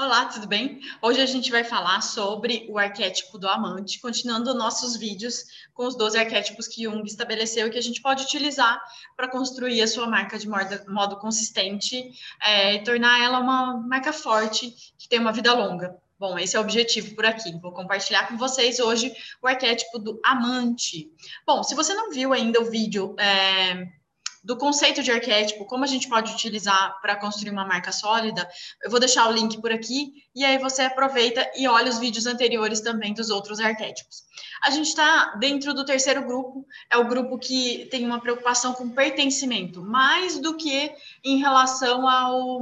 Olá, tudo bem? Hoje a gente vai falar sobre o arquétipo do amante, continuando nossos vídeos com os 12 arquétipos que Jung estabeleceu e que a gente pode utilizar para construir a sua marca de modo, modo consistente é, e tornar ela uma marca forte que tem uma vida longa. Bom, esse é o objetivo por aqui. Vou compartilhar com vocês hoje o arquétipo do amante. Bom, se você não viu ainda o vídeo é, do conceito de arquétipo, como a gente pode utilizar para construir uma marca sólida, eu vou deixar o link por aqui e aí você aproveita e olha os vídeos anteriores também dos outros arquétipos. A gente está dentro do terceiro grupo, é o grupo que tem uma preocupação com pertencimento, mais do que em relação ao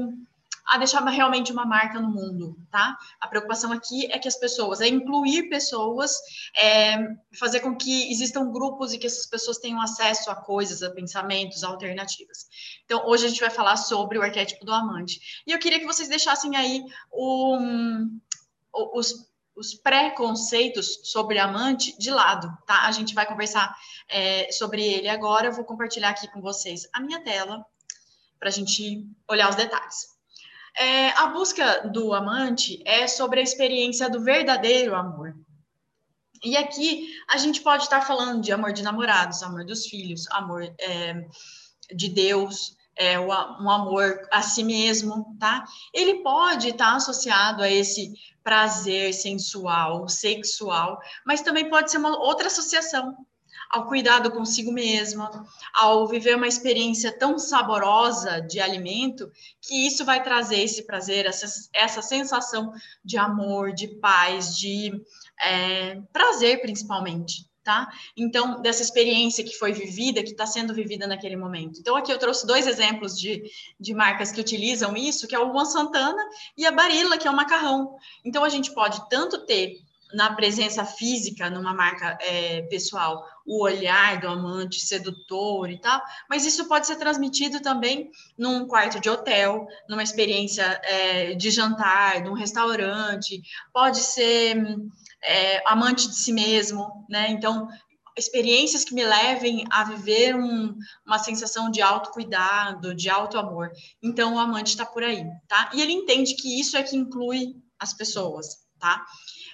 a deixar realmente uma marca no mundo, tá? A preocupação aqui é que as pessoas, é incluir pessoas, é fazer com que existam grupos e que essas pessoas tenham acesso a coisas, a pensamentos, a alternativas. Então, hoje a gente vai falar sobre o arquétipo do amante. E eu queria que vocês deixassem aí um, os os preconceitos sobre amante de lado, tá? A gente vai conversar é, sobre ele agora. Eu vou compartilhar aqui com vocês a minha tela para a gente olhar os detalhes. É, a busca do amante é sobre a experiência do verdadeiro amor. E aqui a gente pode estar falando de amor de namorados, amor dos filhos, amor é, de Deus, é, um amor a si mesmo, tá? Ele pode estar associado a esse prazer sensual, sexual, mas também pode ser uma outra associação, ao cuidado consigo mesma, ao viver uma experiência tão saborosa de alimento, que isso vai trazer esse prazer, essa, essa sensação de amor, de paz, de é, prazer, principalmente. Tá? Então, dessa experiência que foi vivida, que está sendo vivida naquele momento. Então, aqui eu trouxe dois exemplos de, de marcas que utilizam isso, que é o Juan Santana e a Barilla, que é o macarrão. Então, a gente pode tanto ter na presença física, numa marca é, pessoal, o olhar do amante sedutor e tal, mas isso pode ser transmitido também num quarto de hotel, numa experiência é, de jantar, num restaurante, pode ser é, amante de si mesmo, né? Então, experiências que me levem a viver um, uma sensação de autocuidado, de auto-amor. Então, o amante está por aí, tá? E ele entende que isso é que inclui as pessoas, tá?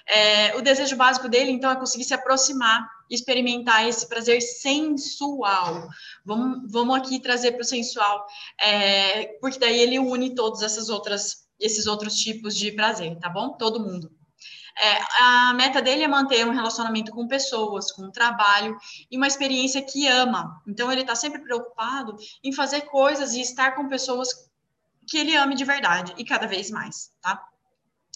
É, o desejo básico dele, então, é conseguir se aproximar, experimentar esse prazer sensual. Vamos, vamos aqui trazer para o sensual, é, porque daí ele une todos essas outras, esses outros tipos de prazer, tá bom? Todo mundo. É, a meta dele é manter um relacionamento com pessoas, com trabalho e uma experiência que ama. Então, ele está sempre preocupado em fazer coisas e estar com pessoas que ele ame de verdade e cada vez mais, tá?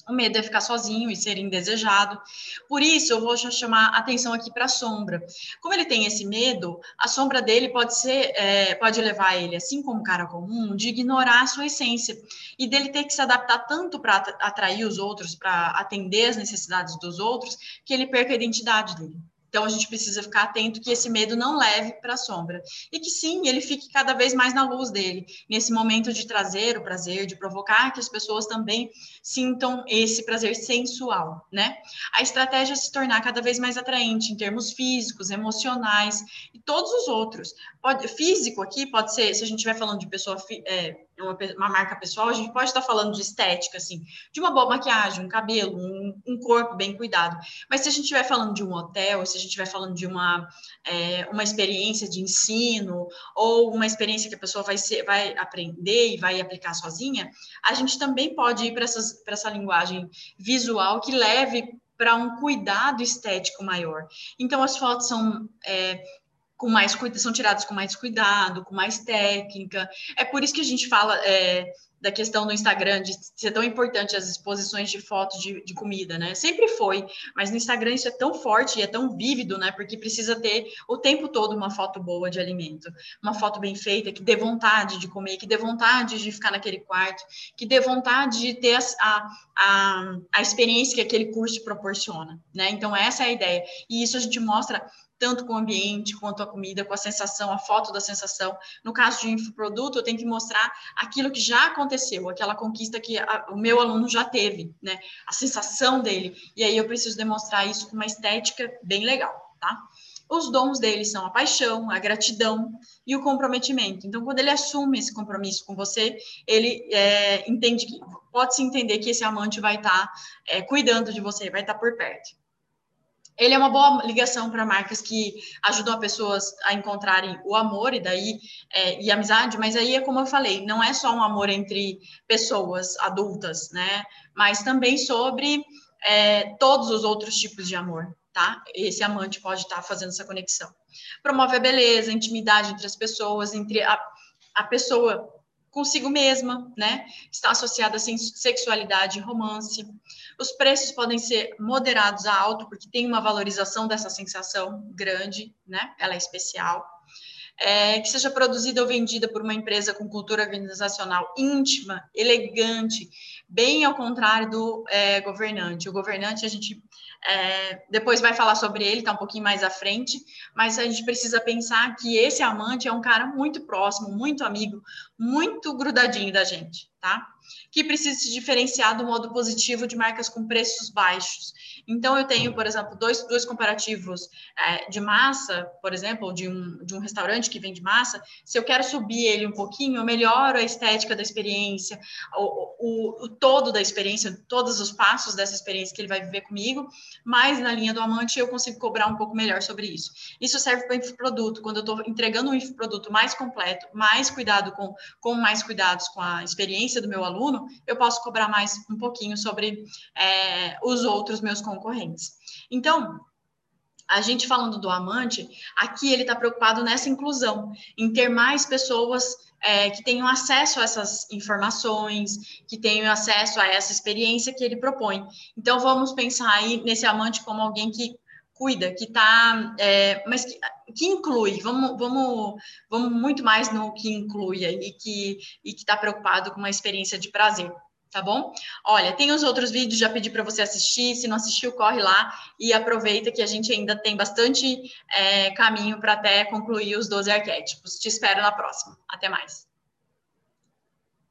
O medo é ficar sozinho e ser indesejado. Por isso, eu vou chamar atenção aqui para a sombra. Como ele tem esse medo, a sombra dele pode ser, é, pode levar ele, assim como o cara comum, de ignorar a sua essência e dele ter que se adaptar tanto para atrair os outros, para atender as necessidades dos outros, que ele perca a identidade dele. Então, a gente precisa ficar atento que esse medo não leve para a sombra. E que sim, ele fique cada vez mais na luz dele, nesse momento de trazer o prazer, de provocar que as pessoas também sintam esse prazer sensual, né? A estratégia é se tornar cada vez mais atraente em termos físicos, emocionais e todos os outros. Pode, físico aqui pode ser, se a gente estiver falando de pessoa. É, uma, uma, marca pessoal, a gente pode estar falando de estética, assim, de uma boa maquiagem, um cabelo, um, um corpo bem cuidado. Mas se a gente estiver falando de um hotel, se a gente estiver falando de uma, é, uma experiência de ensino, ou uma experiência que a pessoa vai, ser, vai aprender e vai aplicar sozinha, a gente também pode ir para essa linguagem visual que leve para um cuidado estético maior. Então, as fotos são é, com mais são tirados com mais cuidado, com mais técnica. É por isso que a gente fala é, da questão do Instagram de ser tão importante as exposições de fotos de, de, comida, né? Sempre foi, mas no Instagram isso é tão forte e é tão vívido, né? Porque precisa ter o tempo todo uma foto boa de alimento, uma foto bem feita, que dê vontade de comer, que dê vontade de ficar naquele quarto, que dê vontade de ter a, a, a experiência que aquele curso proporciona, né? Então, essa é a ideia. E isso a gente mostra tanto com o ambiente quanto a comida, com a sensação, a foto da sensação. No caso de infoproduto, eu tenho que mostrar aquilo que já aconteceu, aquela conquista que a, o meu aluno já teve, né? A sensação dele. E aí eu preciso demonstrar isso com uma estética bem legal, tá? os dons dele são a paixão, a gratidão e o comprometimento. Então, quando ele assume esse compromisso com você, ele é, entende que pode se entender que esse amante vai estar tá, é, cuidando de você, vai estar tá por perto. Ele é uma boa ligação para marcas que ajudam as pessoas a encontrarem o amor e daí é, e amizade, mas aí é como eu falei, não é só um amor entre pessoas adultas, né? Mas também sobre é, todos os outros tipos de amor tá? Esse amante pode estar tá fazendo essa conexão. Promove a beleza, a intimidade entre as pessoas, entre a, a pessoa consigo mesma, né? Está associada a sexualidade e romance. Os preços podem ser moderados a alto, porque tem uma valorização dessa sensação grande, né? Ela é especial. É, que seja produzida ou vendida por uma empresa com cultura organizacional íntima, elegante, bem ao contrário do é, governante. O governante, a gente é, depois vai falar sobre ele, tá um pouquinho mais à frente, mas a gente precisa pensar que esse amante é um cara muito próximo, muito amigo, muito grudadinho da gente, tá? Que precisa se diferenciar do modo positivo de marcas com preços baixos. Então, eu tenho, por exemplo, dois, dois comparativos é, de massa, por exemplo, de um, de um restaurante que vende massa. Se eu quero subir ele um pouquinho, eu melhoro a estética da experiência, o, o, o todo da experiência, todos os passos dessa experiência que ele vai viver comigo, mas na linha do amante eu consigo cobrar um pouco melhor sobre isso. Isso serve para infoproduto, quando eu estou entregando um infoproduto mais completo, mais cuidado com, com mais cuidados com a experiência do meu aluno, eu posso cobrar mais um pouquinho sobre é, os outros meus concorrentes concorrentes. Então, a gente falando do amante, aqui ele está preocupado nessa inclusão, em ter mais pessoas é, que tenham acesso a essas informações, que tenham acesso a essa experiência que ele propõe. Então, vamos pensar aí nesse amante como alguém que cuida, que está, é, mas que, que, inclui, vamos, vamos, vamos muito mais no que inclui e que está preocupado com uma experiência de prazer tá bom? Olha, tem os outros vídeos, já pedi para você assistir. Se não assistiu, corre lá e aproveita que a gente ainda tem bastante é, caminho para até concluir os 12 arquétipos. Te espero na próxima. Até mais.